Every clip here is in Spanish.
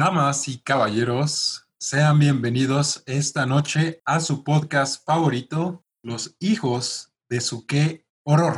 Damas y caballeros, sean bienvenidos esta noche a su podcast favorito, Los hijos de su qué horror.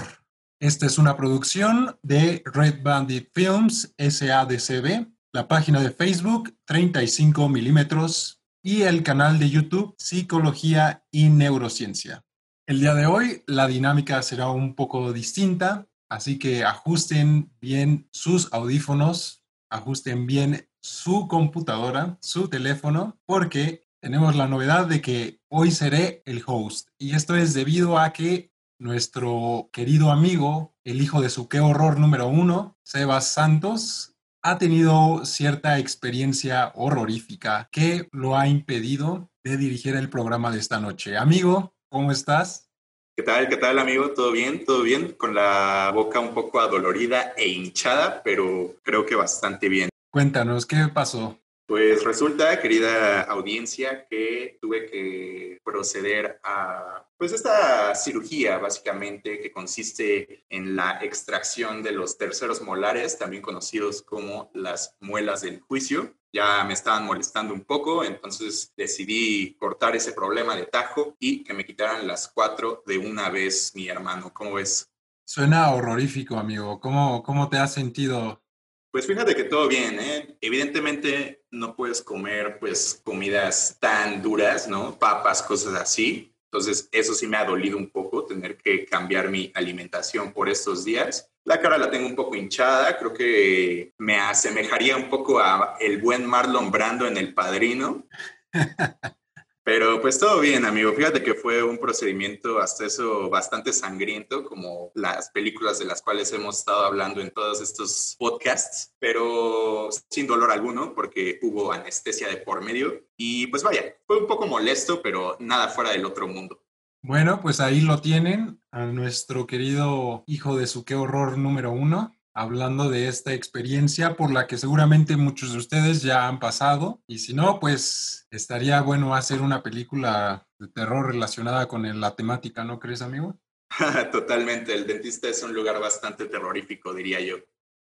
Esta es una producción de Red Bandit Films SADCB, la página de Facebook 35 milímetros y el canal de YouTube Psicología y Neurociencia. El día de hoy la dinámica será un poco distinta, así que ajusten bien sus audífonos, ajusten bien su computadora, su teléfono, porque tenemos la novedad de que hoy seré el host. Y esto es debido a que nuestro querido amigo, el hijo de su qué horror número uno, Sebas Santos, ha tenido cierta experiencia horrorífica que lo ha impedido de dirigir el programa de esta noche. Amigo, ¿cómo estás? ¿Qué tal? ¿Qué tal, amigo? ¿Todo bien? ¿Todo bien? Con la boca un poco adolorida e hinchada, pero creo que bastante bien. Cuéntanos, ¿qué pasó? Pues resulta, querida audiencia, que tuve que proceder a pues esta cirugía básicamente que consiste en la extracción de los terceros molares, también conocidos como las muelas del juicio. Ya me estaban molestando un poco, entonces decidí cortar ese problema de tajo y que me quitaran las cuatro de una vez, mi hermano. ¿Cómo ves? Suena horrorífico, amigo. ¿Cómo, cómo te has sentido pues fíjate que todo bien, ¿eh? Evidentemente no puedes comer pues comidas tan duras, ¿no? Papas, cosas así. Entonces eso sí me ha dolido un poco tener que cambiar mi alimentación por estos días. La cara la tengo un poco hinchada, creo que me asemejaría un poco a el buen Marlon Brando en El Padrino. Pero pues todo bien, amigo. Fíjate que fue un procedimiento hasta eso bastante sangriento, como las películas de las cuales hemos estado hablando en todos estos podcasts, pero sin dolor alguno, porque hubo anestesia de por medio. Y pues vaya, fue un poco molesto, pero nada fuera del otro mundo. Bueno, pues ahí lo tienen, a nuestro querido hijo de su qué horror número uno hablando de esta experiencia por la que seguramente muchos de ustedes ya han pasado. Y si no, pues estaría bueno hacer una película de terror relacionada con la temática, ¿no crees, amigo? Totalmente, el dentista es un lugar bastante terrorífico, diría yo.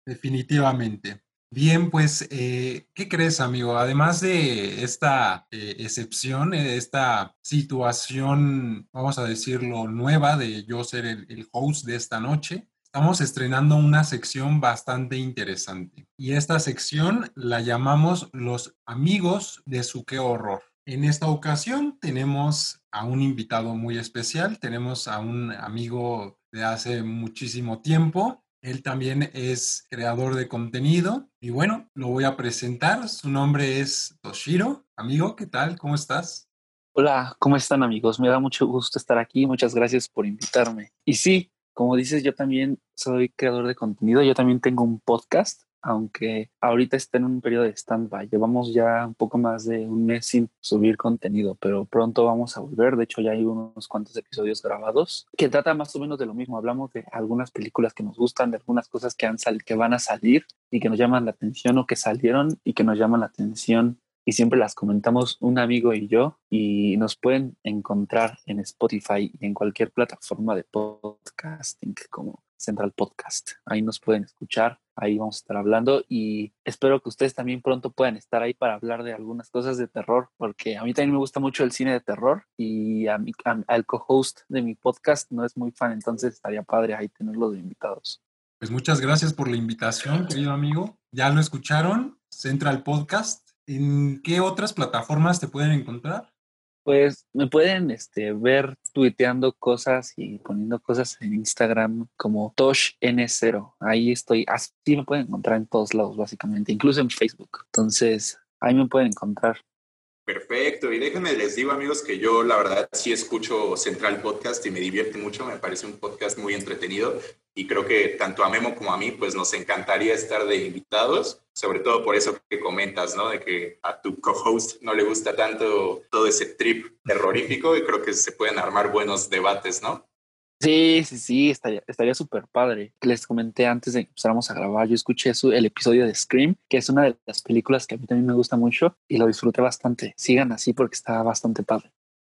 Definitivamente. Bien, pues, eh, ¿qué crees, amigo? Además de esta eh, excepción, eh, esta situación, vamos a decirlo, nueva de yo ser el host de esta noche, Estamos estrenando una sección bastante interesante y esta sección la llamamos Los amigos de su qué horror. En esta ocasión tenemos a un invitado muy especial, tenemos a un amigo de hace muchísimo tiempo. Él también es creador de contenido y bueno, lo voy a presentar. Su nombre es Toshiro. Amigo, ¿qué tal? ¿Cómo estás? Hola, ¿cómo están amigos? Me da mucho gusto estar aquí. Muchas gracias por invitarme. Y sí, como dices, yo también soy creador de contenido, yo también tengo un podcast, aunque ahorita está en un periodo de stand-by. Llevamos ya un poco más de un mes sin subir contenido, pero pronto vamos a volver. De hecho, ya hay unos cuantos episodios grabados que trata más o menos de lo mismo. Hablamos de algunas películas que nos gustan, de algunas cosas que, que van a salir y que nos llaman la atención o que salieron y que nos llaman la atención y siempre las comentamos un amigo y yo y nos pueden encontrar en Spotify y en cualquier plataforma de podcasting como Central Podcast. Ahí nos pueden escuchar, ahí vamos a estar hablando y espero que ustedes también pronto puedan estar ahí para hablar de algunas cosas de terror, porque a mí también me gusta mucho el cine de terror y a al co-host de mi podcast no es muy fan, entonces estaría padre ahí tenerlos de invitados. Pues muchas gracias por la invitación, querido amigo. Ya lo escucharon, Central Podcast ¿En qué otras plataformas te pueden encontrar? Pues me pueden este, ver tuiteando cosas y poniendo cosas en Instagram como ToshN0. Ahí estoy, así me pueden encontrar en todos lados, básicamente, incluso en Facebook. Entonces, ahí me pueden encontrar. Perfecto. Y déjenme les digo, amigos, que yo la verdad sí escucho Central Podcast y me divierte mucho. Me parece un podcast muy entretenido y creo que tanto a Memo como a mí, pues nos encantaría estar de invitados, sobre todo por eso que comentas, ¿no? De que a tu co-host no le gusta tanto todo ese trip terrorífico y creo que se pueden armar buenos debates, ¿no? Sí, sí, sí, estaría súper padre. Les comenté antes de que empezáramos a grabar, yo escuché su, el episodio de Scream, que es una de las películas que a mí también me gusta mucho y lo disfruté bastante. Sigan así porque está bastante padre.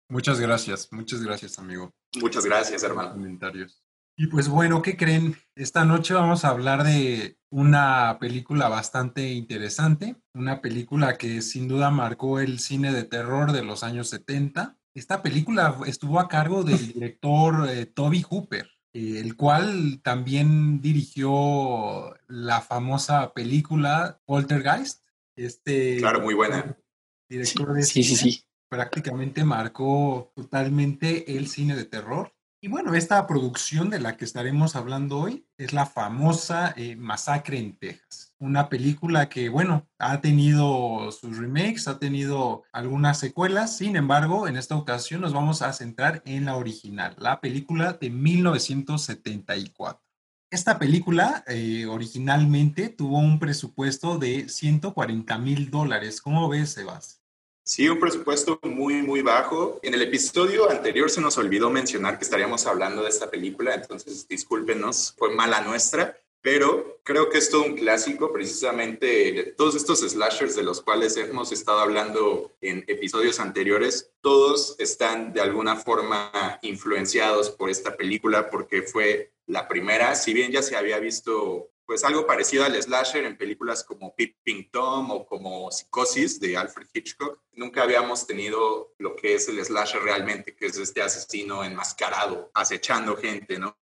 Muchas gracias, muchas gracias, amigo. Muchas gracias, hermano. Comentarios. Y pues bueno, ¿qué creen? Esta noche vamos a hablar de una película bastante interesante, una película que sin duda marcó el cine de terror de los años 70. Esta película estuvo a cargo del director eh, Toby Hooper, eh, el cual también dirigió la famosa película Poltergeist. Este claro, muy buena. Director de sí, sí, sí. Prácticamente marcó totalmente el cine de terror. Y bueno, esta producción de la que estaremos hablando hoy es la famosa eh, Masacre en Texas. Una película que, bueno, ha tenido sus remakes, ha tenido algunas secuelas, sin embargo, en esta ocasión nos vamos a centrar en la original, la película de 1974. Esta película eh, originalmente tuvo un presupuesto de 140 mil dólares. ¿Cómo ves, Sebas? Sí, un presupuesto muy, muy bajo. En el episodio anterior se nos olvidó mencionar que estaríamos hablando de esta película, entonces discúlpenos, fue mala nuestra, pero creo que es todo un clásico, precisamente todos estos slashers de los cuales hemos estado hablando en episodios anteriores, todos están de alguna forma influenciados por esta película porque fue la primera, si bien ya se había visto pues algo parecido al slasher en películas como Peeping Tom o como Psicosis de Alfred Hitchcock. Nunca habíamos tenido lo que es el slasher realmente, que es este asesino enmascarado, acechando gente, ¿no?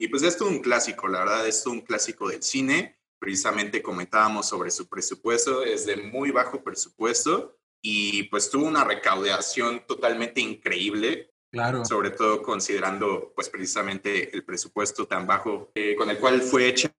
Y pues esto es un clásico, la verdad, es un clásico del cine. Precisamente comentábamos sobre su presupuesto, es de muy bajo presupuesto y pues tuvo una recaudación totalmente increíble Claro. Sobre todo considerando, pues precisamente el presupuesto tan bajo eh, con el cual fue hecha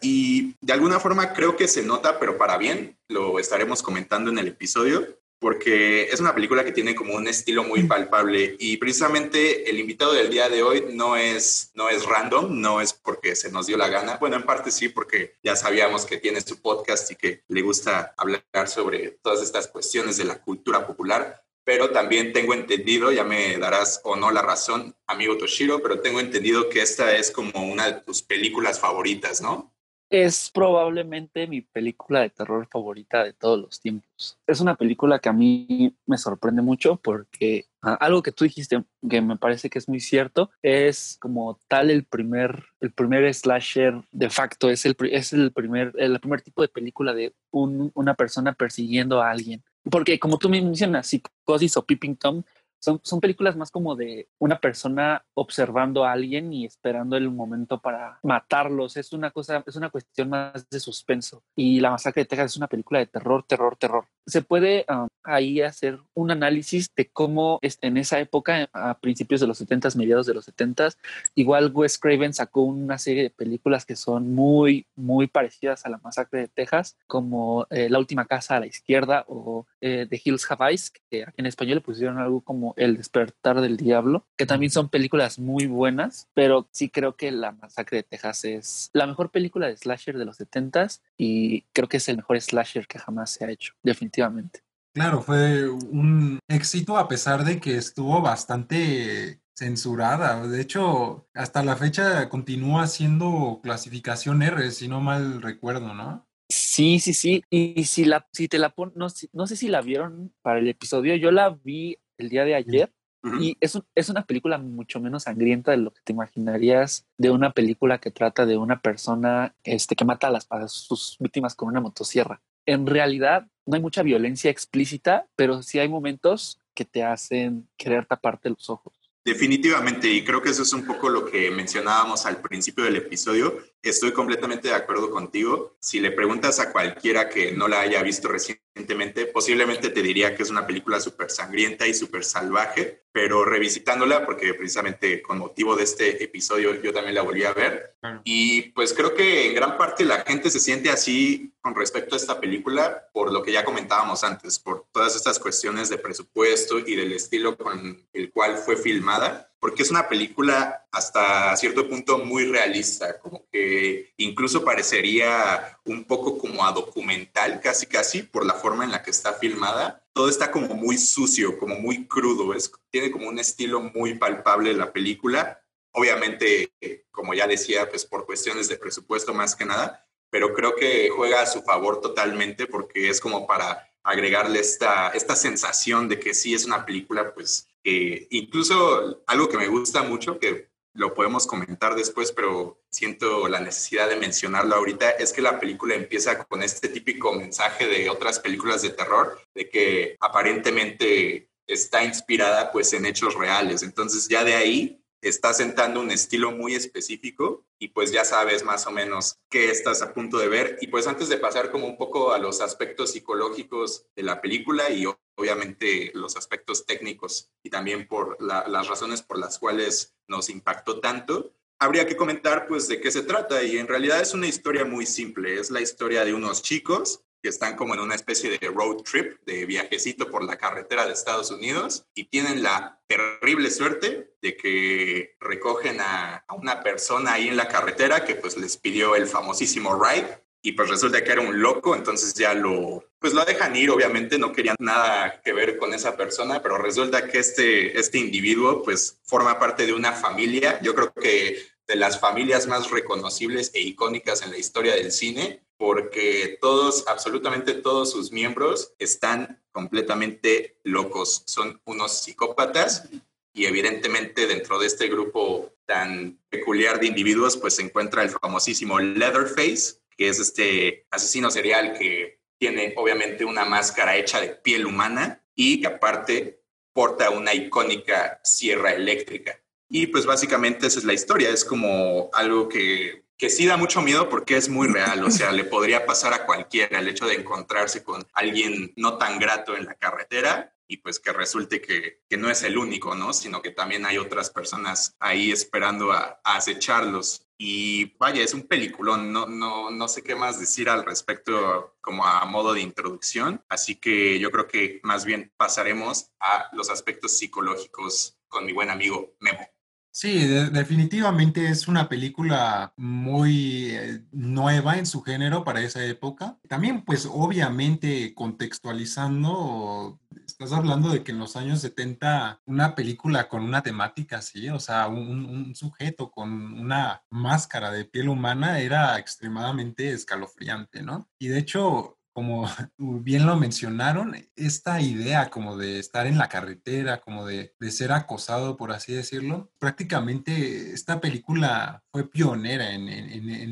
y de alguna forma creo que se nota, pero para bien, lo estaremos comentando en el episodio, porque es una película que tiene como un estilo muy palpable y precisamente el invitado del día de hoy no es, no es random, no es porque se nos dio la gana, bueno, en parte sí, porque ya sabíamos que tiene su podcast y que le gusta hablar sobre todas estas cuestiones de la cultura popular, pero también tengo entendido, ya me darás o no la razón, amigo Toshiro, pero tengo entendido que esta es como una de tus películas favoritas, ¿no? Es probablemente mi película de terror favorita de todos los tiempos. Es una película que a mí me sorprende mucho porque ah, algo que tú dijiste que me parece que es muy cierto es como tal el primer el primer slasher de facto es el es el primer el primer tipo de película de una persona persiguiendo a alguien porque como tú me mencionas, Psicosis o Peeping Tom son, son películas más como de una persona observando a alguien y esperando el momento para matarlos. Es una cosa, es una cuestión más de suspenso. Y La Masacre de Texas es una película de terror, terror, terror. Se puede um, ahí hacer un análisis de cómo en esa época, a principios de los 70s, mediados de los 70s, igual Wes Craven sacó una serie de películas que son muy, muy parecidas a La Masacre de Texas, como eh, La Última Casa a la Izquierda o eh, The Hills Have Eyes, que en español le pusieron algo como el despertar del diablo, que también son películas muy buenas, pero sí creo que La masacre de Texas es la mejor película de slasher de los 70 y creo que es el mejor slasher que jamás se ha hecho, definitivamente. Claro, fue un éxito a pesar de que estuvo bastante censurada. De hecho, hasta la fecha continúa siendo clasificación R, si no mal recuerdo, ¿no? Sí, sí, sí. Y si la, si te la pon, no, no, sé si la vieron para el episodio. Yo la vi el día de ayer. Y es, es una película mucho menos sangrienta de lo que te imaginarías de una película que trata de una persona este, que mata a, las, a sus víctimas con una motosierra. En realidad no hay mucha violencia explícita, pero sí hay momentos que te hacen querer taparte los ojos. Definitivamente, y creo que eso es un poco lo que mencionábamos al principio del episodio. Estoy completamente de acuerdo contigo. Si le preguntas a cualquiera que no la haya visto recientemente, posiblemente te diría que es una película súper sangrienta y súper salvaje, pero revisitándola, porque precisamente con motivo de este episodio yo también la volví a ver, y pues creo que en gran parte la gente se siente así con respecto a esta película por lo que ya comentábamos antes, por todas estas cuestiones de presupuesto y del estilo con el cual fue filmada, porque es una película hasta cierto punto muy realista, como que incluso parecería un poco como a documental, casi casi, por la forma en la que está filmada. Todo está como muy sucio, como muy crudo, es, tiene como un estilo muy palpable la película. Obviamente, como ya decía, pues por cuestiones de presupuesto más que nada, pero creo que juega a su favor totalmente porque es como para agregarle esta, esta sensación de que sí es una película, pues, que incluso algo que me gusta mucho, que lo podemos comentar después, pero siento la necesidad de mencionarlo ahorita, es que la película empieza con este típico mensaje de otras películas de terror, de que aparentemente está inspirada pues en hechos reales. Entonces ya de ahí está sentando un estilo muy específico y pues ya sabes más o menos qué estás a punto de ver. Y pues antes de pasar como un poco a los aspectos psicológicos de la película y obviamente los aspectos técnicos y también por las razones por las cuales nos impactó tanto, habría que comentar pues de qué se trata y en realidad es una historia muy simple. Es la historia de unos chicos que están como en una especie de road trip, de viajecito por la carretera de Estados Unidos y tienen la terrible suerte de que recogen a, una persona ahí en la carretera que pues les pidió el famosísimo ride y pues resulta que era un loco, entonces ya lo, pues lo dejan ir, obviamente no querían nada que ver con esa persona, pero resulta que este, este individuo pues forma parte de una familia, yo creo que de las familias más reconocibles e icónicas en la historia del cine, porque todos, absolutamente todos sus miembros están completamente locos, son unos psicópatas y evidentemente dentro de este grupo tan peculiar de individuos pues se encuentra el famosísimo Leatherface, que es este asesino serial que tiene obviamente una máscara hecha de piel humana y que aparte porta una icónica sierra eléctrica. Y pues básicamente esa es la historia, es como algo que, que sí da mucho miedo porque es muy real, o sea, le podría pasar a cualquiera el hecho de encontrarse con alguien no tan grato en la carretera y pues que resulte que, que no es el único, ¿no? Sino que también hay otras personas ahí esperando a, a acecharlos. Y vaya, es un peliculón, no, no, no sé qué más decir al respecto como a modo de introducción, así que yo creo que más bien pasaremos a los aspectos psicológicos con mi buen amigo Memo. Sí, definitivamente es una película muy eh, nueva en su género para esa época. También, pues obviamente contextualizando, estás hablando de que en los años 70 una película con una temática así, o sea, un, un sujeto con una máscara de piel humana era extremadamente escalofriante, ¿no? Y de hecho, como bien lo mencionaron, esta idea como de estar en la carretera, como de, ser acosado, por así decirlo, prácticamente esta película fue pionera en,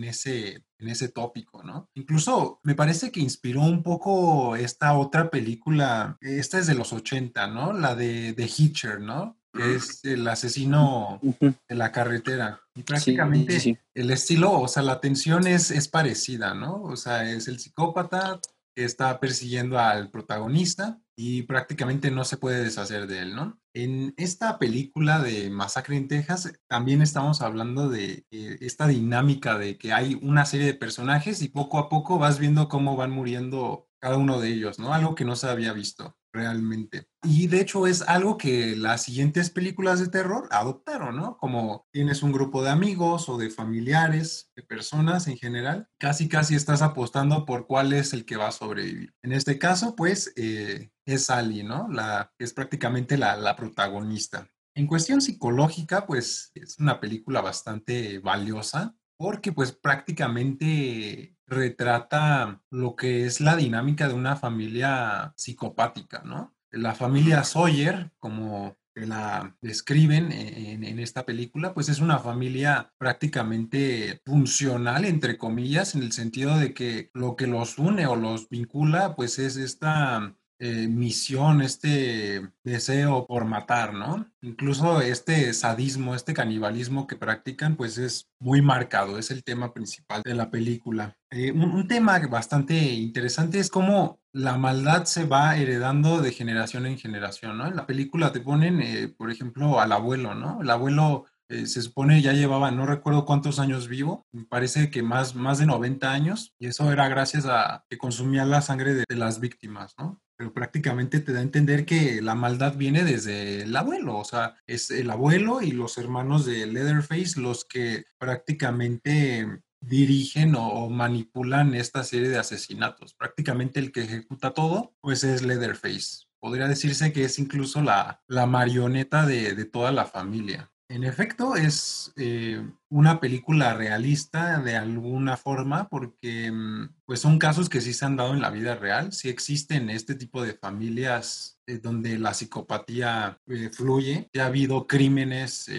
ese, en ese tópico, ¿no? Incluso me parece que inspiró un poco esta otra película, esta es de los 80, ¿no? La de, de Hitcher, ¿no? Que es el asesino de la carretera. Y prácticamente el estilo, o sea, la tensión es, es parecida, ¿no? O sea, es el psicópata está persiguiendo al protagonista y prácticamente no se puede deshacer de él, ¿no? En esta película de Masacre en Texas también estamos hablando de eh, esta dinámica de que hay una serie de personajes y poco a poco vas viendo cómo van muriendo cada uno de ellos, ¿no? Algo que no se había visto realmente. Y de hecho es algo que las siguientes películas de terror adoptaron, ¿no? Como tienes un grupo de amigos o de familiares, de personas en general, casi casi estás apostando por cuál es el que va a sobrevivir. En este caso, pues, eh, es Sally, ¿no? La, es prácticamente la, la protagonista. En cuestión psicológica, pues es una película bastante valiosa porque pues prácticamente retrata lo que es la dinámica de una familia psicopática, ¿no? La familia Sawyer, como la describen en, en, esta película, pues es una familia prácticamente funcional, entre comillas, en el sentido de que lo que los une o los vincula, pues es esta eh, misión, este deseo por matar, ¿no? Incluso este sadismo, este canibalismo que practican, pues es muy marcado, es el tema principal de la película. Eh, un, tema bastante interesante es cómo la maldad se va heredando de generación en generación, ¿no? En la película te ponen, eh, por ejemplo, al abuelo, ¿no? El abuelo se supone ya llevaba, no recuerdo cuántos años vivo, me parece que más, más de 90 años, y eso era gracias a que consumía la sangre de las víctimas, ¿no? Pero prácticamente te da a entender que la maldad viene desde el abuelo, o sea, es el abuelo y los hermanos de Leatherface los que prácticamente dirigen o, manipulan esta serie de asesinatos. Prácticamente el que ejecuta todo, pues es Leatherface. Podría decirse que es incluso la, la marioneta de, de toda la familia. En efecto, es eh, una película realista de alguna forma porque mm, pues son casos que sí se han dado en la vida real, sí existen este tipo de familias eh, donde la psicopatía eh, fluye. Ha habido crímenes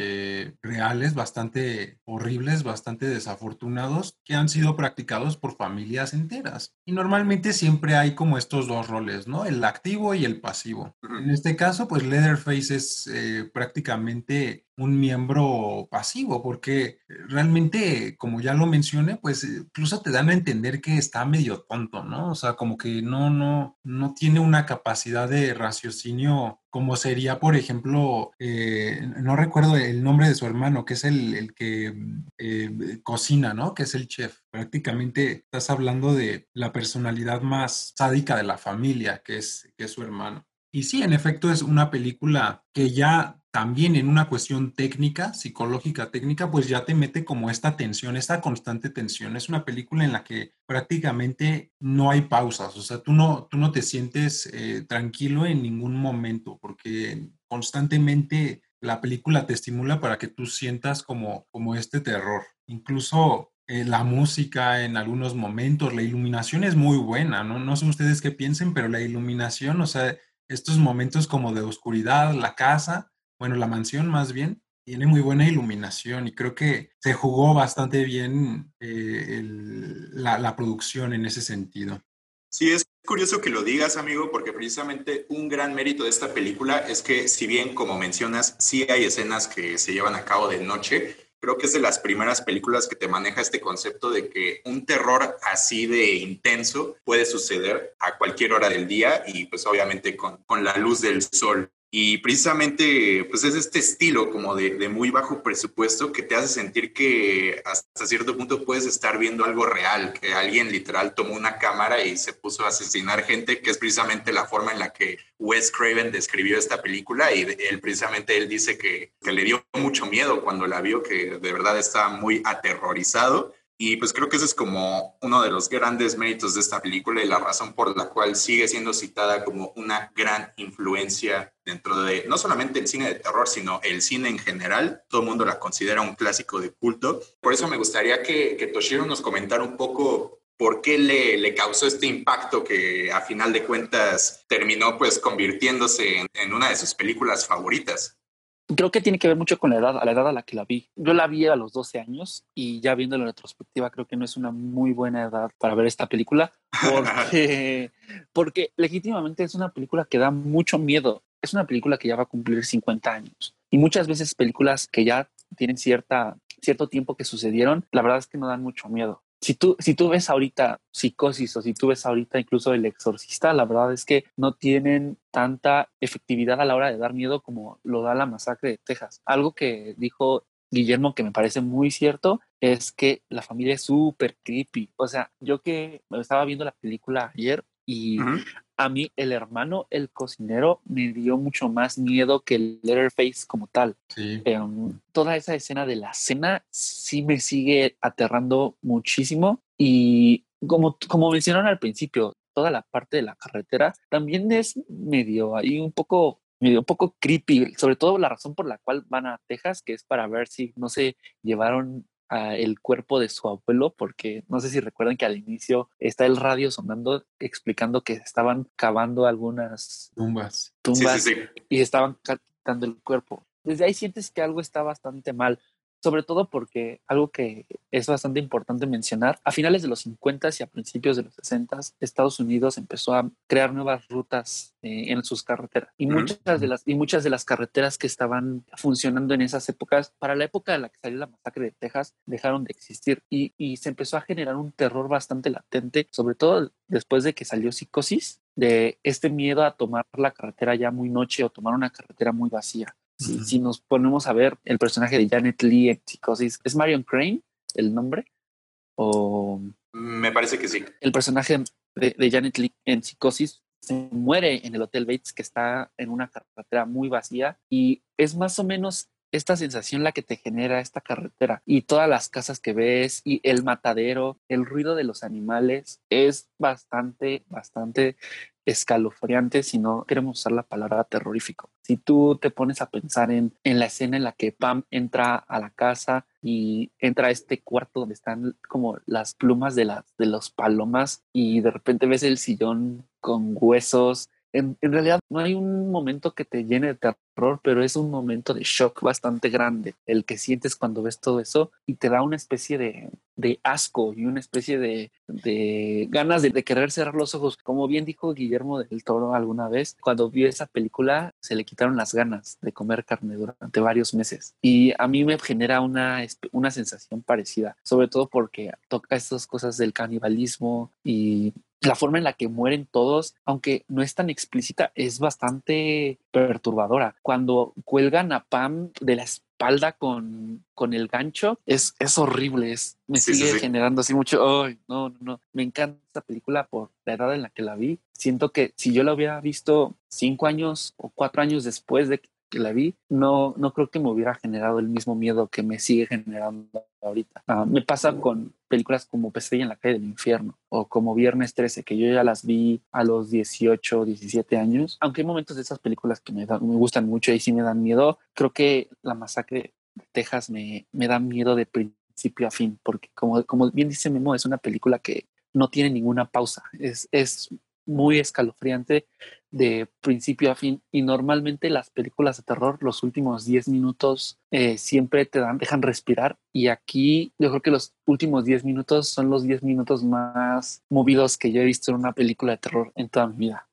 reales bastante horribles, bastante desafortunados, que han sido practicados por familias enteras. Y normalmente siempre hay como estos dos roles, ¿no? El activo y el pasivo. En este caso, pues Leatherface es prácticamente un miembro pasivo, porque realmente, como ya lo mencioné, pues incluso te dan a entender que está medio tonto, ¿no? O sea, como que no, no, no tiene una capacidad de raciocinio como sería, por ejemplo, eh, no recuerdo el nombre de su hermano, que es el, que eh, cocina, ¿no? Que es el chef. Prácticamente estás hablando de la personalidad más sádica de la familia, que es, que es su hermano. Y sí, en efecto, es una película que ya también en una cuestión técnica, psicológica técnica, pues ya te mete como esta tensión, esta constante tensión. Es una película en la que prácticamente no hay pausas, o sea, tú no, tú no te sientes eh, tranquilo en ningún momento porque constantemente la película te estimula para que tú sientas como, como este terror. Incluso eh, la música en algunos momentos, la iluminación es muy buena, ¿no? No sé ustedes qué piensen, pero la iluminación, o sea, estos momentos como de oscuridad, la casa, bueno, la mansión más bien, tiene muy buena iluminación y creo que se jugó bastante bien eh, la, producción en ese sentido. Sí, es curioso que lo digas, amigo, porque precisamente un gran mérito de esta película es que, si bien, como mencionas, sí hay escenas que se llevan a cabo de noche, creo que es de las primeras películas que te maneja este concepto de que un terror así de intenso puede suceder a cualquier hora del día y pues obviamente con, con la luz del sol. Y precisamente, pues es este estilo como de, muy bajo presupuesto que te hace sentir que hasta cierto punto puedes estar viendo algo real, que alguien literal tomó una cámara y se puso a asesinar gente, que es precisamente la forma en la que Wes Craven describió esta película y él precisamente él dice que, que le dio mucho miedo cuando la vio, que de verdad estaba muy aterrorizado y pues creo que ese es como uno de los grandes méritos de esta película y la razón por la cual sigue siendo citada como una gran influencia dentro de no solamente el cine de terror, sino el cine en general. Todo el mundo la considera un clásico de culto. Por eso me gustaría que, que Toshiro nos comentara un poco por qué le, causó este impacto que a final de cuentas terminó pues convirtiéndose en una de sus películas favoritas. Creo que tiene que ver mucho con la edad, a la edad a la que la vi. Yo la vi a los 12 años y ya viendo la retrospectiva creo que no es una muy buena edad para ver esta película porque, porque legítimamente es una película que da mucho miedo. Es una película que ya va a cumplir 50 años y muchas veces películas que ya tienen cierta, cierto tiempo que sucedieron, la verdad es que no dan mucho miedo si tú, si tú ves ahorita psicosis o si tú ves ahorita incluso el exorcista, la verdad es que no tienen tanta efectividad a la hora de dar miedo como lo da la masacre de Texas. Algo que dijo Guillermo que me parece muy cierto es que la familia es súper creepy. O sea, yo que estaba viendo la película ayer y a mí el hermano, el cocinero, me dio mucho más miedo que el Letterface como tal. Em, toda esa escena de la cena sí me sigue aterrando muchísimo y como, como mencionaron al principio, toda la parte de la carretera también es medio ahí un poco medio un poco creepy, sobre todo la razón por la cual van a Texas, que es para ver si no se llevaron el cuerpo de su abuelo, porque no sé si recuerdan que al inicio está el radio sonando explicando que estaban cavando algunas tumbas, tumbas y estaban captando el cuerpo. Desde ahí sientes que algo está bastante mal sobre todo porque algo que es bastante importante mencionar, a finales de los 50 y a principios de los 60, Estados Unidos empezó a crear nuevas rutas eh, en sus carreteras. Y muchas, de las, y muchas de las carreteras que estaban funcionando en esas épocas, para la época en la que salió la masacre de Texas, dejaron de existir. Y, y se empezó a generar un terror bastante latente, sobre todo después de que salió Psicosis, de este miedo a tomar la carretera ya muy noche o tomar una carretera muy vacía. Si, nos ponemos a ver el personaje de Janet Lee en Psicosis, ¿es Marion Crane el nombre? O... Me parece que sí. El personaje de, Janet Lee en Psicosis se muere en el Hotel Bates, que está en una carretera muy vacía, y es más o menos esta sensación la que te genera esta carretera y todas las casas que ves y el matadero, el ruido de los animales es bastante, bastante escalofriante si no queremos usar la palabra terrorífico. Si tú te pones a pensar en, en la escena en la que Pam entra a la casa y entra a este cuarto donde están como las plumas de, de los palomas y de repente ves el sillón con huesos en, en, realidad no hay un momento que te llene de terror, pero es un momento de shock bastante grande, el que sientes cuando ves todo eso y te da una especie de, de asco y una especie de, de ganas de, de, querer cerrar los ojos. Como bien dijo Guillermo del Toro alguna vez, cuando vio esa película se le quitaron las ganas de comer carne durante varios meses. Y a mí me genera una, una sensación parecida, sobre todo porque toca estas cosas del canibalismo y la forma en la que mueren todos, aunque no es tan explícita, es bastante perturbadora. Cuando cuelgan a Pam de la espalda con, con el gancho, es, es horrible, es, me sí, sigue sí, sí. generando así mucho, ay, no, no, no, me encanta esta película por la edad en la que la vi. Siento que si yo la hubiera visto cinco años o cuatro años después de que la vi, no, no creo que me hubiera generado el mismo miedo que me sigue generando ahorita. Uh, me pasa con películas como Pesadilla en la calle del infierno o como Viernes 13, que yo ya las vi a los 18, 17 años. Aunque hay momentos de esas películas que me, da, me gustan mucho y sí me dan miedo, creo que La Masacre de Texas me, me da miedo de principio a fin, porque como, como bien dice Memo, es una película que no tiene ninguna pausa. Es, es muy escalofriante de principio a fin y normalmente las películas de terror los últimos 10 minutos eh, siempre te dan dejan respirar y aquí yo creo que los últimos 10 minutos son los 10 minutos más movidos que yo he visto en una película de terror en toda mi vida.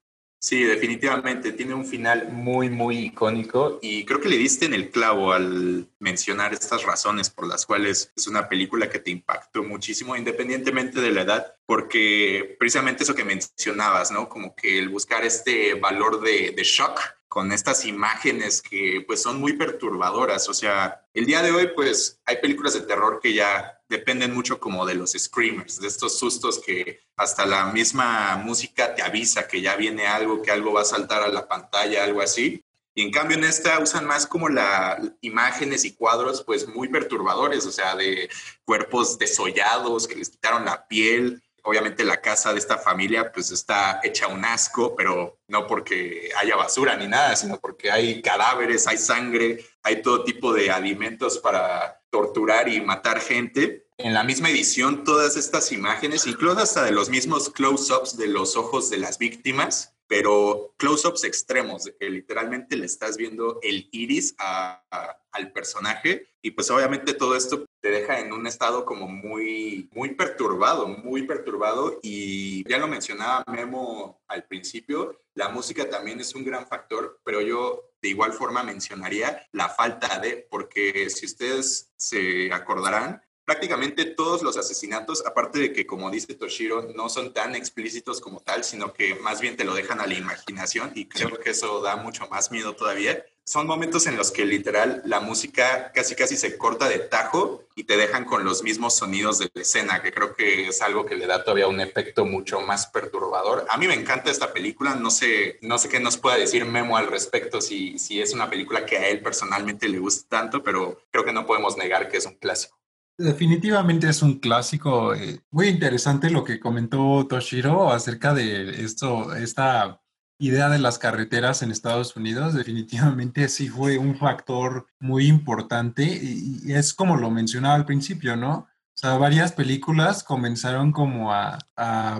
Sí, definitivamente. Tiene un final muy, muy icónico y creo que le diste en el clavo al mencionar estas razones por las cuales es una película que te impactó muchísimo, independientemente de la edad, porque precisamente eso que mencionabas, ¿no? Como que el buscar este valor de, de shock con estas imágenes que pues son muy perturbadoras. O sea, el día de hoy pues hay películas de terror que ya dependen mucho como de los screamers, de estos sustos que hasta la misma música te avisa que ya viene algo, que algo va a saltar a la pantalla, algo así. Y en cambio en esta usan más como las imágenes y cuadros pues muy perturbadores, o sea, de cuerpos desollados que les quitaron la piel, obviamente la casa de esta familia pues está hecha un asco, pero no porque haya basura ni nada, sino porque hay cadáveres, hay sangre, hay todo tipo de alimentos para torturar y matar gente. En la misma edición, todas estas imágenes, incluso hasta de los mismos close-ups de los ojos de las víctimas, pero close-ups extremos, que literalmente le estás viendo el iris a, a, al personaje y pues obviamente todo esto te deja en un estado como muy, muy perturbado, muy perturbado y ya lo mencionaba Memo al principio, la música también es un gran factor, pero yo de igual forma mencionaría la falta de, porque si ustedes se acordarán, prácticamente todos los asesinatos, aparte de que, como dice Toshiro, no son tan explícitos como tal, sino que más bien te lo dejan a la imaginación y creo que eso da mucho más miedo todavía. Son momentos en los que literal la música casi casi se corta de tajo y te dejan con los mismos sonidos de la escena, que creo que es algo que le da todavía un efecto mucho más perturbador. A mí me encanta esta película, no sé, no sé qué nos pueda decir Memo al respecto, si, si es una película que a él personalmente le gusta tanto, pero creo que no podemos negar que es un clásico. Definitivamente es un clásico. Eh, muy interesante lo que comentó Toshiro acerca de esto, esta idea de las carreteras en Estados Unidos. Definitivamente sí fue un factor muy importante y, es como lo mencionaba al principio, ¿no? O sea, varias películas comenzaron como a,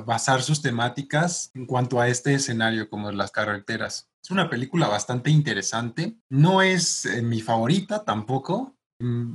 basar sus temáticas en cuanto a este escenario, como las carreteras. Es una película bastante interesante. No es eh, mi favorita tampoco,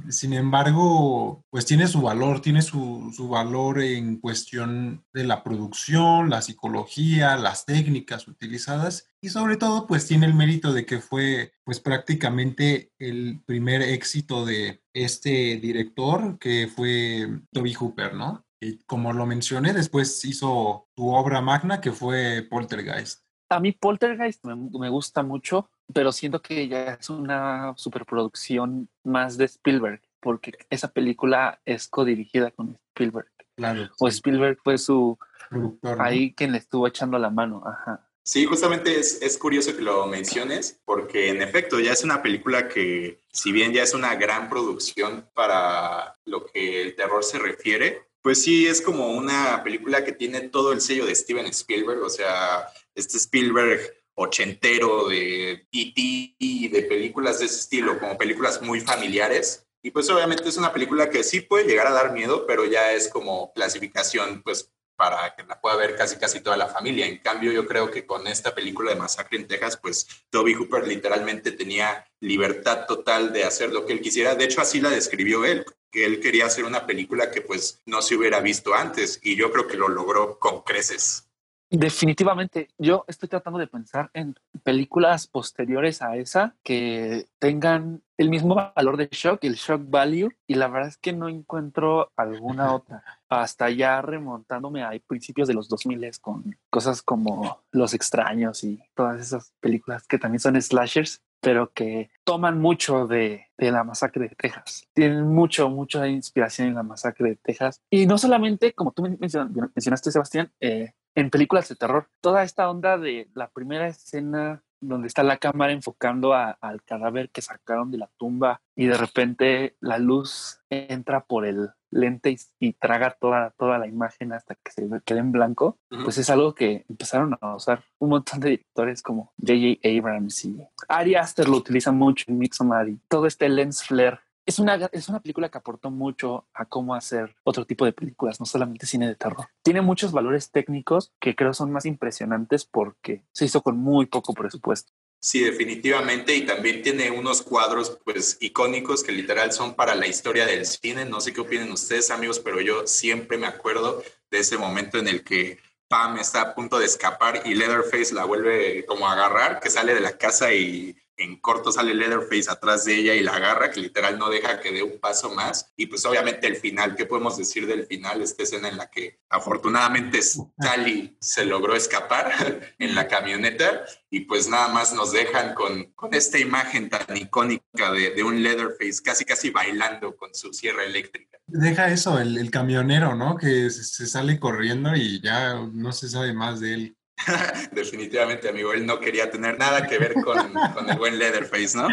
sin embargo, pues tiene su valor, tiene su, su, valor en cuestión de la producción, la psicología, las técnicas utilizadas y sobre todo pues tiene el mérito de que fue pues prácticamente el primer éxito de este director que fue Toby Hooper, ¿no? Y como lo mencioné, después hizo su obra magna que fue Poltergeist. A mí Poltergeist me gusta mucho pero siento que ya es una superproducción más de Spielberg, porque esa película es codirigida con Spielberg. Claro. O Spielberg fue su productor. ¿no? Ahí quien le estuvo echando la mano. Ajá. Sí, justamente es, es, curioso que lo menciones, porque en efecto ya es una película que, si bien ya es una gran producción para lo que el terror se refiere, pues sí es como una película que tiene todo el sello de Steven Spielberg, o sea, este Spielberg ochentero de E.T. y de películas de ese estilo, como películas muy familiares. Y pues obviamente es una película que sí puede llegar a dar miedo, pero ya es como clasificación pues para que la pueda ver casi casi toda la familia. En cambio, yo creo que con esta película de Masacre en Texas, pues Toby Hooper literalmente tenía libertad total de hacer lo que él quisiera. De hecho, así la describió él, que él quería hacer una película que pues no se hubiera visto antes y yo creo que lo logró con creces. Definitivamente, yo estoy tratando de pensar en películas posteriores a esa que tengan el mismo valor de shock, el shock value, y la verdad es que no encuentro alguna otra. Hasta ya remontándome a principios de los 2000 con cosas como Los extraños y todas esas películas que también son slashers, pero que toman mucho de, de, la masacre de Texas. Tienen mucho, mucha inspiración en la masacre de Texas. Y no solamente, como tú mencionaste, Sebastián, eh, en películas de terror. Toda esta onda de la primera escena donde está la cámara enfocando al cadáver que sacaron de la tumba y de repente la luz entra por el lente y, traga toda, toda la imagen hasta que se quede en blanco, pues es algo que empezaron a usar un montón de directores como J.J. Abrams y Ari Aster lo utilizan mucho en Midsommar y todo este lens flare es una, es una película que aportó mucho a cómo hacer otro tipo de películas, no solamente cine de terror. Tiene muchos valores técnicos que creo son más impresionantes porque se hizo con muy poco presupuesto. Sí, definitivamente. Y también tiene unos cuadros pues icónicos que literal son para la historia del cine. No sé qué opinen ustedes, amigos, pero yo siempre me acuerdo de ese momento en el que Pam está a punto de escapar y Leatherface la vuelve como a agarrar, que sale de la casa y en corto sale Leatherface atrás de ella y la agarra, que literal no deja que dé un paso más. Y pues obviamente el final, ¿qué podemos decir del final? Esta escena en la que afortunadamente Sally se logró escapar en la camioneta y pues nada más nos dejan con, con esta imagen tan icónica de, de, un Leatherface casi casi bailando con su sierra eléctrica. Deja eso, el, el camionero, ¿no? Que se, se sale corriendo y ya no se sabe más de él. Definitivamente, amigo, él no quería tener nada que ver con, con el buen Leatherface, ¿no?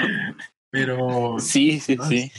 Pero... Sí, sí, sí.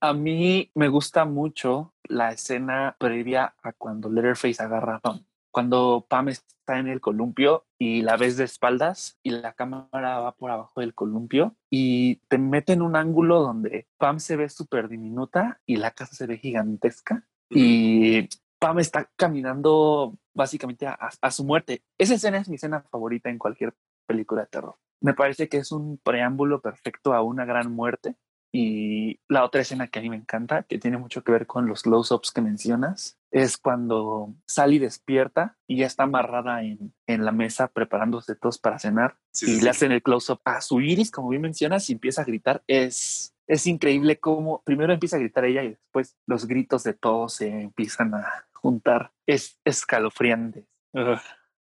A mí me gusta mucho la escena previa a cuando Leatherface agarra a Pam. Cuando Pam está en el columpio y la ves de espaldas y la cámara va por abajo del columpio y te mete en un ángulo donde Pam se ve súper diminuta y la casa se ve gigantesca. Y Pam está caminando básicamente a, su muerte. Esa escena es mi escena favorita en cualquier película de terror. Me parece que es un preámbulo perfecto a una gran muerte. Y la otra escena que a mí me encanta, que tiene mucho que ver con los close-ups que mencionas, es cuando Sally despierta y ya está amarrada en, en la mesa preparándose todos para cenar y le hacen el close-up a su iris, como bien mencionas, y empieza a gritar. Es es increíble cómo primero empieza a gritar ella y después los gritos de todos se empiezan a juntar. Es escalofriante.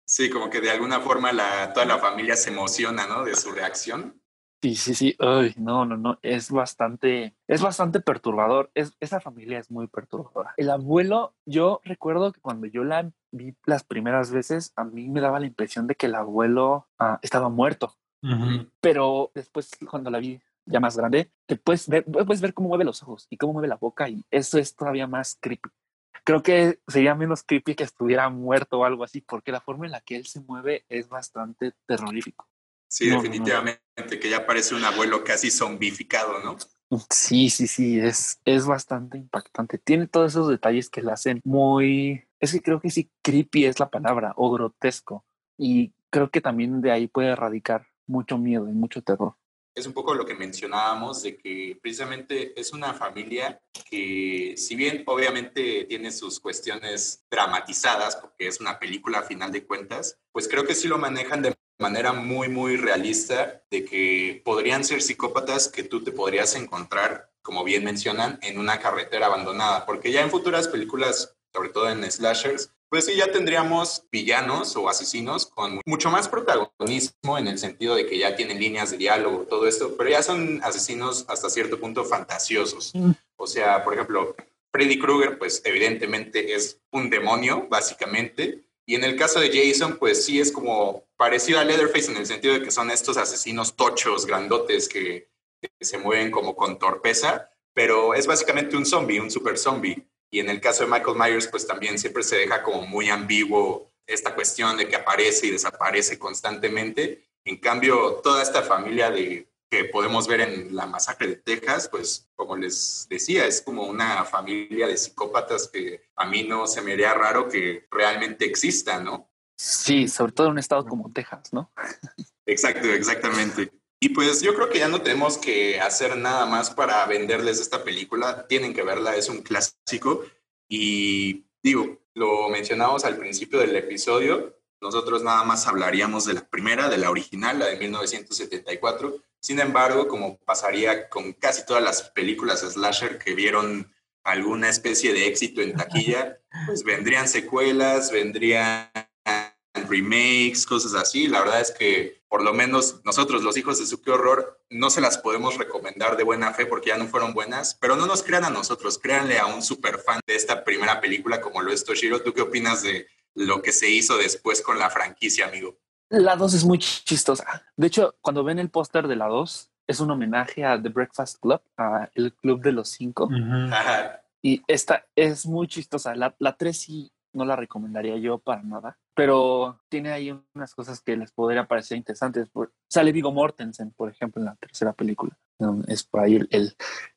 Sí, como que de alguna forma la, toda la familia se emociona, ¿no? De su reacción. Sí, sí, sí. Ay, no, no, no. Es bastante, es bastante perturbador. Es, esa familia es muy perturbadora. El abuelo, yo recuerdo que cuando yo la vi las primeras veces, a mí me daba la impresión de que el abuelo ah, estaba muerto. Pero después, cuando la vi ya más grande, te puedes ver, puedes ver cómo mueve los ojos y cómo mueve la boca y eso es todavía más creepy. Creo que sería menos creepy que estuviera muerto o algo así, porque la forma en la que él se mueve es bastante terrorífico. Sí, definitivamente, que ya parece un abuelo casi zombificado, ¿no? Sí, sí, sí, es, es bastante impactante. Tiene todos esos detalles que le hacen muy... Es que creo que sí, creepy es la palabra, o grotesco. Y creo que también de ahí puede radicar mucho miedo y mucho terror es un poco lo que mencionábamos, de que precisamente es una familia que, si bien obviamente tiene sus cuestiones dramatizadas, porque es una película a final de cuentas, pues creo que sí lo manejan de manera muy, muy realista, de que podrían ser psicópatas que tú te podrías encontrar, como bien mencionan, en una carretera abandonada, porque ya en futuras películas, sobre todo en slashers, pues sí, ya tendríamos villanos o asesinos con mucho más protagonismo en el sentido de que ya tienen líneas de diálogo, todo esto, pero ya son asesinos hasta cierto punto fantasiosos. Mm. O sea, por ejemplo, Freddy Krueger, pues evidentemente es un demonio, básicamente. Y en el caso de Jason, pues sí es como parecido a Leatherface en el sentido de que son estos asesinos tochos, grandotes, que, que se mueven como con torpeza, pero es básicamente un zombie, un super zombie. Y en el caso de Michael Myers, pues también siempre se deja como muy ambiguo esta cuestión de que aparece y desaparece constantemente. En cambio, toda esta familia de, que podemos ver en la masacre de Texas, pues como les decía, es como una familia de psicópatas que a mí no se me haría raro que realmente exista, ¿no? Sí, sobre todo en un estado como Texas, ¿no? Exacto, exactamente. Y pues yo creo que ya no tenemos que hacer nada más para venderles esta película. Tienen que verla, es un clásico. Y digo, lo mencionamos al principio del episodio, nosotros nada más hablaríamos de la primera, de la original, la de 1974. Sin embargo, como pasaría con casi todas las películas slasher que vieron alguna especie de éxito en taquilla, pues vendrían secuelas, vendrían remakes, cosas así. La verdad es que por lo menos nosotros, los hijos de su qué horror, no se las podemos recomendar de buena fe porque ya no fueron buenas, pero no nos crean a nosotros, créanle a un super fan de esta primera película como lo es Toshiro. ¿Tú qué opinas de lo que se hizo después con la franquicia, amigo? La 2 es muy chistosa. De hecho, cuando ven el póster de la 2, es un homenaje a The Breakfast Club, a el Club de los Cinco. Y esta es muy chistosa. La, la 3 sí no la recomendaría yo para nada, pero tiene ahí unas cosas que les podría parecer interesantes. sale Vigo Mortensen, por ejemplo, en la tercera película. Es por ahí el,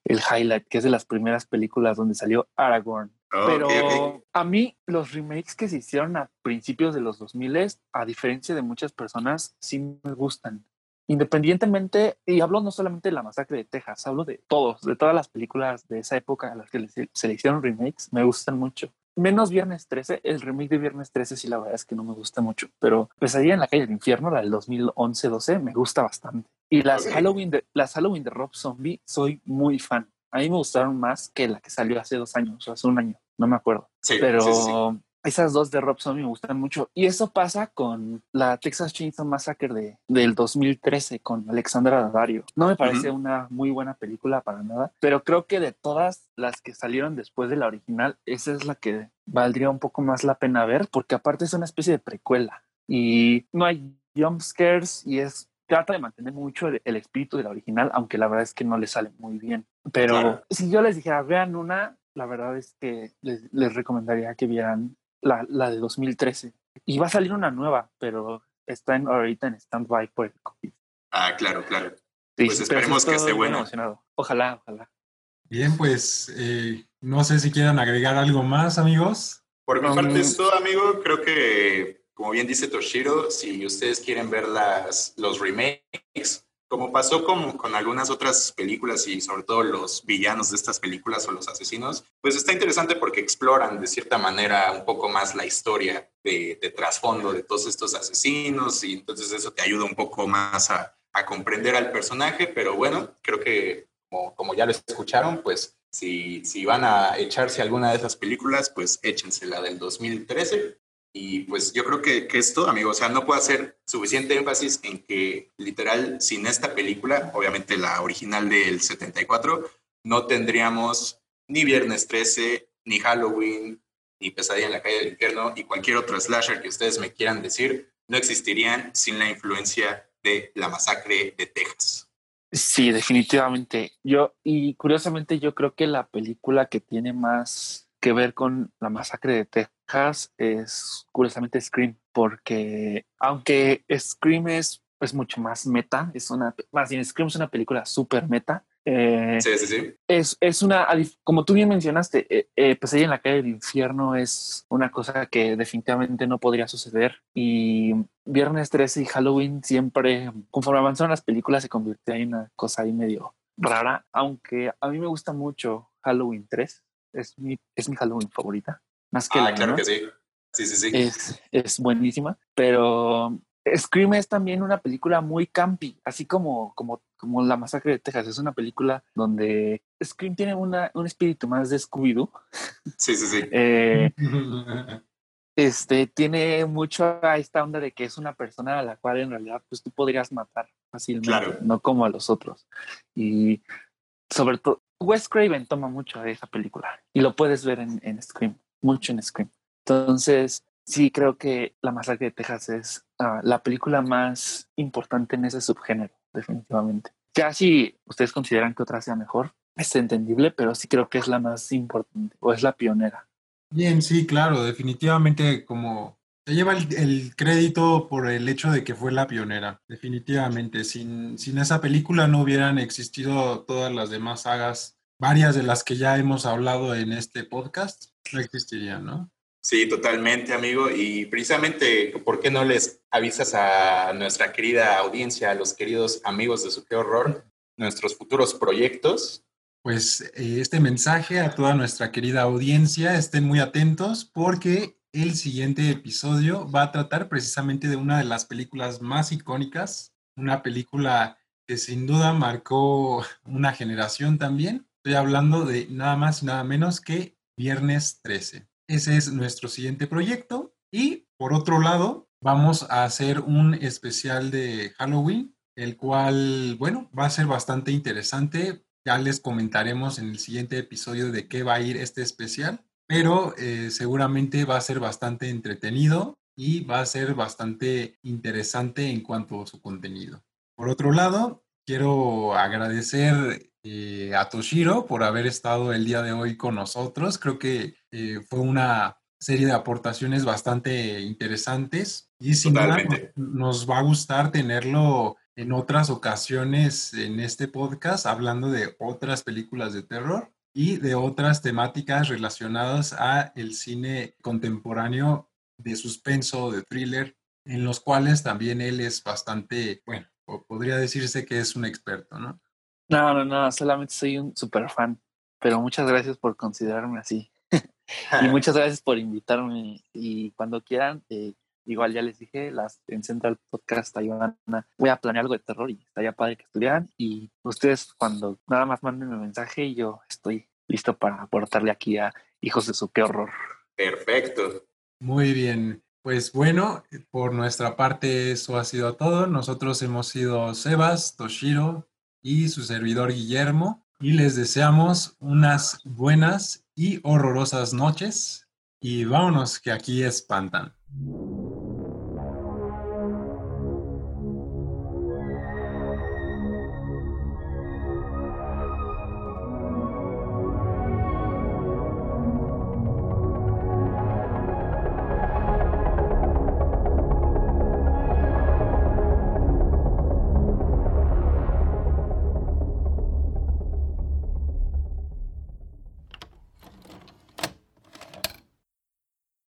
el, highlight, que es de las primeras películas donde salió Aragorn. pero a mí los remakes que se hicieron a principios de los 2000, a diferencia de muchas personas, sí me gustan. Independientemente, y hablo no solamente de la masacre de Texas, hablo de todos, de todas las películas de esa época a las que se le hicieron remakes, me gustan mucho. Menos Viernes 13, el remake de Viernes 13 sí la verdad es que no me gusta mucho, pero Pesadilla en la calle del infierno, la del 2011-12, me gusta bastante. Y las Halloween de las Halloween de Rob Zombie soy muy fan. A mí me gustaron más que la que salió hace dos años o hace un año, no me acuerdo. Sí, pero esas dos de Rob Zombie me gustan mucho. Y eso pasa con la Texas Chainsaw Massacre de, del 2013 con Alexandra Daddario. No me parece una muy buena película para nada, pero creo que de todas las que salieron después de la original, esa es la que valdría un poco más la pena ver, porque aparte es una especie de precuela y no hay jump scares y es trata de mantener mucho el, espíritu de la original, aunque la verdad es que no le sale muy bien. Pero si yo les dijera, vean una, la verdad es que les, les recomendaría que vieran la, la, de 2013. Y va a salir una nueva, pero está en, ahorita en stand-by por el COVID. Ah, claro, claro. pues esperemos que esté bueno. Ojalá, ojalá. Bien, pues eh, no sé si quieran agregar algo más, amigos. Por mi parte es todo, amigo. Creo que, como bien dice Toshiro, si ustedes quieren ver las, los remakes, como pasó con, con, algunas otras películas y sobre todo los villanos de estas películas o los asesinos, pues está interesante porque exploran de cierta manera un poco más la historia de, trasfondo de todos estos asesinos y entonces eso te ayuda un poco más a, a comprender al personaje, pero bueno, creo que como, como ya lo escucharon, pues si, si van a echarse alguna de esas películas, pues échense la del 2013 y pues yo creo que, que es todo, amigo. O sea, no puedo hacer suficiente énfasis en que literal, sin esta película, obviamente la original del 74, no tendríamos ni Viernes 13, ni Halloween, ni Pesadilla en la calle del infierno y cualquier otro slasher que ustedes me quieran decir, no existirían sin la influencia de la masacre de Texas. Sí, definitivamente. Yo, y curiosamente, yo creo que la película que tiene más que ver con la masacre de Es curiosamente Scream, porque aunque Scream es, es mucho más meta, es una, más bien Scream es una película súper meta. Eh, sí, sí, sí. Es, es, una, como tú bien mencionaste, eh, eh, Pesadilla en la calle del infierno es una cosa que definitivamente no podría suceder. Y Viernes 13 y Halloween siempre, conforme avanzaron las películas, se convirtió en una cosa ahí medio rara, aunque a mí me gusta mucho Halloween 3 es mi, es mi Halloween favorita. Más que ah, la claro que sí. Sí, sí, sí. Es, es buenísima, pero Scream es también una película muy campi, así como, como, como La Masacre de Texas. Es una película donde Scream tiene una, un espíritu más de Scooby-Doo. Sí, sí, sí. Eh, este, tiene mucho a esta onda de que es una persona a la cual en realidad pues tú podrías matar fácilmente, no como a los otros. Y sobre todo, Wes Craven toma mucho de esa película y lo puedes ver en, en Scream, mucho en Scream. Entonces, sí creo que La Masacre de Texas es ah, la película más importante en ese subgénero, definitivamente. Ya si ustedes consideran que otra sea mejor, es entendible, pero sí creo que es la más importante o es la pionera. Bien, sí, claro, definitivamente como Se lleva el, crédito por el hecho de que fue la pionera, definitivamente. Sin, sin esa película no hubieran existido todas las demás sagas, varias de las que ya hemos hablado en este podcast, no existirían, ¿no? Sí, totalmente, amigo. Y precisamente, ¿por qué no les avisas a nuestra querida audiencia, a los queridos amigos de su qué horror, nuestros futuros proyectos? Pues eh, este mensaje a toda nuestra querida audiencia, estén muy atentos porque el siguiente episodio va a tratar precisamente de una de las películas más icónicas, una película que sin duda marcó una generación también. Estoy hablando de nada más y nada menos que Viernes 13. Ese es nuestro siguiente proyecto. Y por otro lado, vamos a hacer un especial de Halloween, el cual, bueno, va a ser bastante interesante. Ya les comentaremos en el siguiente episodio de qué va a ir este especial pero eh, seguramente va a ser bastante entretenido y va a ser bastante interesante en cuanto a su contenido. Por otro lado, quiero agradecer eh, a Toshiro por haber estado el día de hoy con nosotros. Creo que eh, fue una serie de aportaciones bastante interesantes y sin duda nos va a gustar tenerlo en otras ocasiones en este podcast hablando de otras películas de terror y de otras temáticas relacionadas a el cine contemporáneo de suspenso, de thriller, en los cuales también él es bastante, bueno, podría decirse que es un experto, ¿no? No, no, no, solamente soy un super fan, pero muchas gracias por considerarme así. y muchas gracias por invitarme y cuando quieran, eh, igual ya les dije, las en Central Podcast ayudan voy a planear algo de terror y estaría padre que estudiaran y ustedes cuando nada más manden un mensaje y yo estoy listo para aportarle aquí a Hijos de su qué horror. Perfecto. Muy bien. Pues bueno, por nuestra parte eso ha sido todo. Nosotros hemos sido Sebas, Toshiro y su servidor Guillermo y les deseamos unas buenas y horrorosas noches y vámonos que aquí espantan.